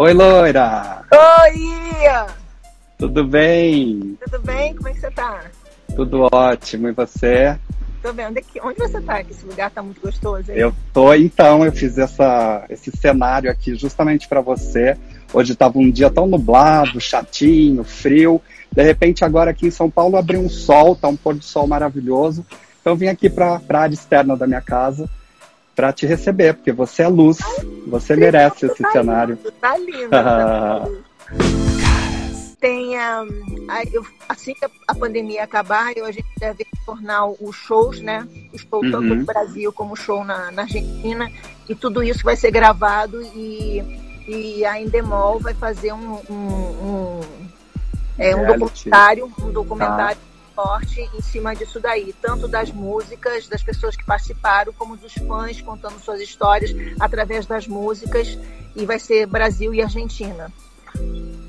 Oi, loira! Oi! Tudo bem? Tudo bem? Como é que você tá? Tudo ótimo, e você? Tô bem. Onde, é onde você tá? Que esse lugar tá muito gostoso. Hein? Eu tô, então, eu fiz essa, esse cenário aqui justamente para você. Hoje tava um dia tão nublado, chatinho, frio. De repente, agora aqui em São Paulo abriu um sol, tá um pôr do sol maravilhoso. Então, vim aqui para a área externa da minha casa para te receber, porque você é luz, você merece esse tá cenário. Lindo, tá lindo. Tá Tem, um, eu, assim que a pandemia acabar, eu, a gente deve tornar os shows, né? O show uhum. tanto no Brasil como o show na, na, Argentina. E tudo isso vai ser gravado e, e a Endemol vai fazer um, um, um, é, um documentário, um documentário forte em cima disso daí, tanto das músicas, das pessoas que participaram, como dos fãs contando suas histórias através das músicas, e vai ser Brasil e Argentina.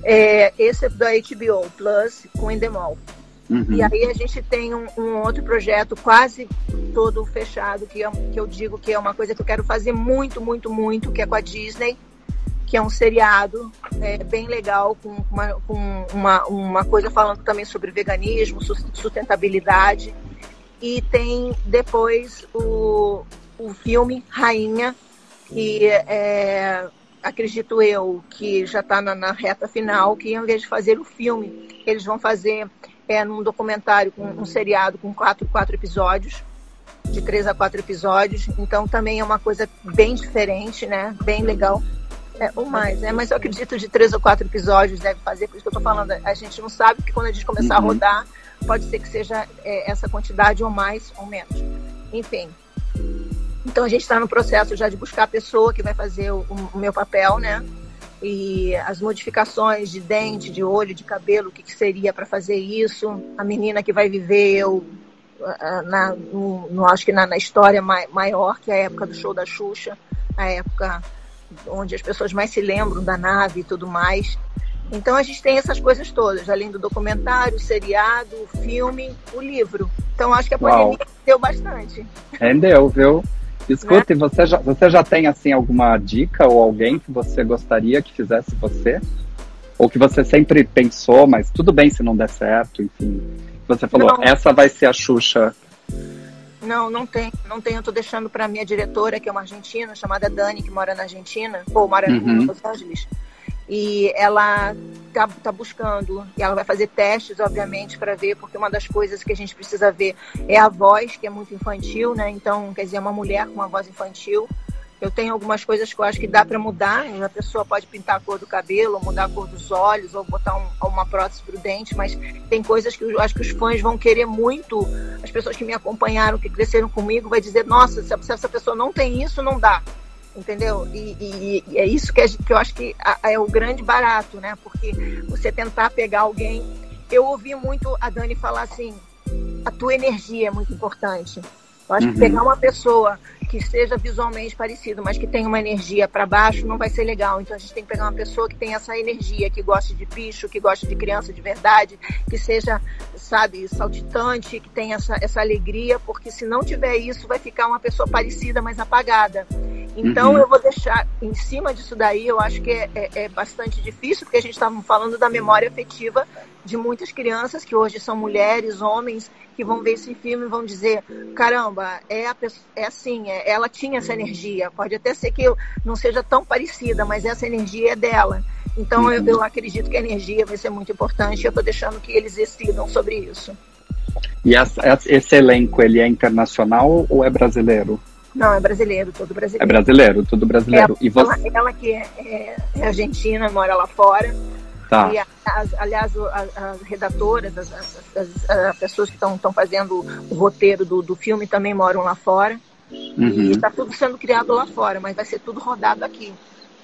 É, esse é da HBO Plus com Endemol. Uhum. E aí a gente tem um, um, outro projeto quase todo fechado, que, é, que eu digo que é uma coisa que eu quero fazer muito, muito, muito, que é com a Disney, que é um seriado é, bem legal, com, uma, com uma, uma coisa falando também sobre veganismo, sustentabilidade. E tem depois o, o filme Rainha, que é, acredito eu que já está na, na, reta final, que em vez de fazer o filme, eles vão fazer é, num documentário, com um seriado com quatro, quatro episódios, de três a quatro episódios. Então também é uma coisa bem diferente, né? Bem legal. É, ou mais, né? Mas eu acredito de três ou quatro episódios deve fazer, por isso que eu tô falando. A gente não sabe, porque quando a gente começar uhum. a rodar, pode ser que seja é, essa quantidade ou mais ou menos. Enfim. Então a gente está no processo já de buscar a pessoa que vai fazer o, o meu papel, né? E as modificações de dente, de olho, de cabelo, o que, que seria para fazer isso. A menina que vai viver eu na, no, no, acho que na, na história maior, que é a época do show da Xuxa, a época onde as pessoas mais se lembram da nave e tudo mais. Então a gente tem essas coisas todas, além do documentário, o seriado, o filme, o livro. Então acho que a pandemia Uau. deu bastante. Rendeu, viu? Escuta, né? você, já, você já tem assim alguma dica ou alguém que você gostaria que fizesse você? Ou que você sempre pensou, mas tudo bem se não der certo, enfim. Você falou, não. essa vai ser a Xuxa não, não tem, não tem. Eu tô deixando para minha diretora, que é uma argentina, chamada Dani, que mora na Argentina, ou mora uhum. em Los Angeles. E ela tá, tá buscando, e ela vai fazer testes, obviamente, para ver, porque uma das coisas que a gente precisa ver é a voz, que é muito infantil, né? Então, quer dizer, uma mulher com uma voz infantil. Eu tenho algumas coisas que eu acho que dá para mudar. A pessoa pode pintar a cor do cabelo, ou mudar a cor dos olhos, ou botar um, uma prótese para o dente, mas tem coisas que eu acho que os fãs vão querer muito. As pessoas que me acompanharam, que cresceram comigo, vai dizer: nossa, se essa pessoa não tem isso, não dá. Entendeu? E, e, e é isso que, que, eu acho que é o grande barato, né? Porque você tentar pegar alguém. Eu ouvi muito a Dani falar assim: a tua energia é muito importante. Eu acho uhum. que pegar uma pessoa que seja visualmente parecido, mas que tenha uma energia para baixo, não vai ser legal. Então a gente tem que pegar uma pessoa que tenha essa energia, que goste de bicho, que goste de criança de verdade, que seja, sabe, saltitante, que tenha essa, essa alegria, porque se não tiver isso, vai ficar uma pessoa parecida, mas apagada. Então uhum. eu vou deixar em cima disso daí, eu acho que é, é, é bastante difícil, porque a gente estava falando da memória afetiva de muitas crianças que hoje são mulheres, homens, que vão ver esse filme e vão dizer: caramba, é, a pessoa, é assim, é, ela tinha essa energia. Pode até ser que eu não seja tão parecida, mas essa energia é dela. Então uhum. eu, eu, acredito que a energia vai ser muito importante. Eu estou deixando que eles decidam sobre isso. E essa, esse elenco, ele é internacional ou é brasileiro? Não, é brasileiro, todo brasileiro. É brasileiro, tudo brasileiro. É, e você... ela, ela que é, é, é argentina, mora lá fora. Tá. E, as, aliás, as, as redatoras, as, as, pessoas que estão fazendo o roteiro do, do filme também moram lá fora. Uhum. E está tudo sendo criado lá fora, mas vai ser tudo rodado aqui.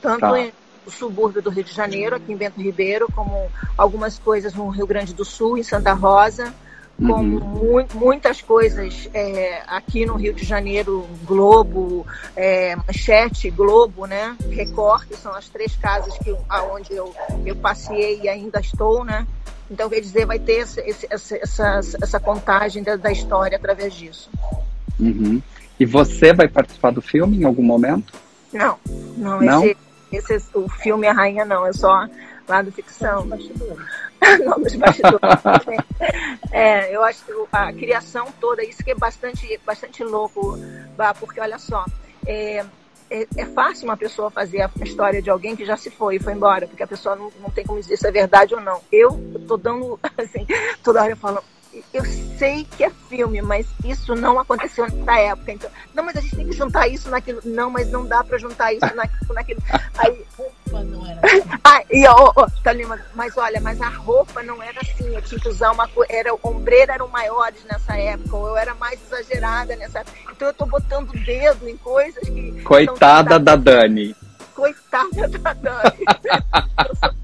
Tanto tá. em no subúrbio do Rio de Janeiro, aqui em Bento Ribeiro, como algumas coisas no Rio Grande do Sul, em Santa Rosa, como uhum. mu muitas coisas é, aqui no Rio de Janeiro, Globo, é, Manchete, Globo, né? Record, que são as três casas que, aonde eu, eu passei e ainda estou, né? Então, quer dizer, vai ter esse, esse, essa, essa contagem da, da, história através disso. Uhum. E você vai participar do filme em algum momento? Não, não. não? Esse, esse, o filme A Rainha não, é só lá do ficção. bastidores. é, eu acho que a criação toda, isso que é bastante, bastante louco, porque olha só, é, é, é, fácil uma pessoa fazer a história de alguém que já se foi e foi embora, porque a pessoa não, não tem como dizer se é verdade ou não. Eu tô dando, assim, toda hora eu falo, eu sei que é filme, mas isso não aconteceu nessa época. Então, não, mas a gente tem que juntar isso naquilo. Não, mas não dá para juntar isso naquilo. naquilo. Aí, roupa não era assim. Ah, e, ó, ó, tá mas olha, mas a roupa não era assim. Eu tinha que usar uma era ombreira eram maiores nessa época, ou eu era mais exagerada nessa época. Então eu tô botando o dedo em coisas que. Coitada da Dani. Coitada da Dani.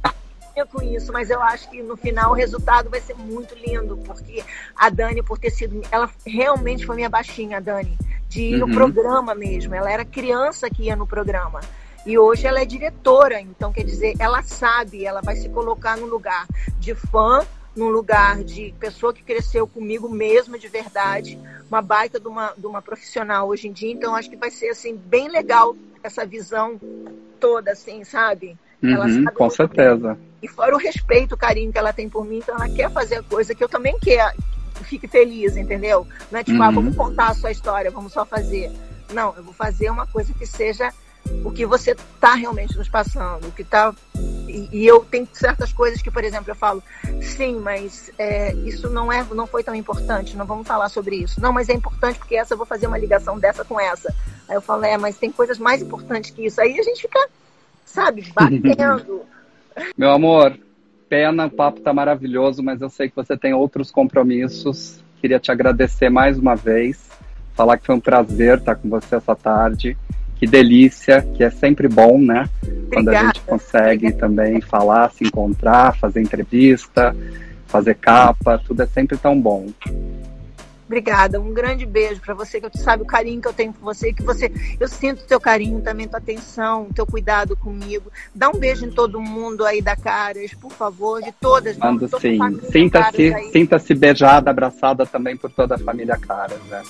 sou com isso, mas eu acho que no final o resultado vai ser muito lindo, porque a Dani, por ter sido. Ela realmente foi minha baixinha, a Dani, de ir uhum. no programa mesmo. Ela era criança que ia no programa. E hoje ela é diretora, então quer dizer, ela sabe, ela vai se colocar no lugar de fã, num lugar de pessoa que cresceu comigo mesmo de verdade, uma baita de uma, de uma profissional hoje em dia. Então acho que vai ser assim bem legal essa visão toda, assim, sabe? Uhum, com certeza. E fora o respeito, o carinho que ela tem por mim, então ela quer fazer a coisa que eu também quero, fique feliz, entendeu? Não é tipo, uhum. ah, vamos uhum. contar a sua história, vamos só fazer. Não, eu vou fazer uma coisa que seja o que você está realmente nos passando, o que está e, e, eu tenho certas coisas que, por exemplo, eu falo, sim, mas é, isso não é, não foi tão importante, não vamos falar sobre isso. Não, mas é importante porque essa eu vou fazer uma ligação dessa com essa. Aí eu falo, é, mas tem coisas mais importantes que isso. Aí a gente fica, sabe, batendo. Meu amor, pena, o papo tá maravilhoso, mas eu sei que você tem outros compromissos. Queria te agradecer mais uma vez, falar que foi um prazer estar com você essa tarde. Que delícia, que é sempre bom, né? Obrigada. Quando a gente consegue Obrigada. também falar, se encontrar, fazer entrevista, fazer capa, tudo é sempre tão bom. Obrigada, um grande beijo para você, que tu sabe o carinho que eu tenho por você, que você, eu sinto teu carinho também, tua atenção, teu cuidado comigo. Dá um beijo em todo mundo aí da Caras, por favor, de todas. Mando sim. Sinta-se sinta -se beijada, abraçada também por toda a família Caras, né?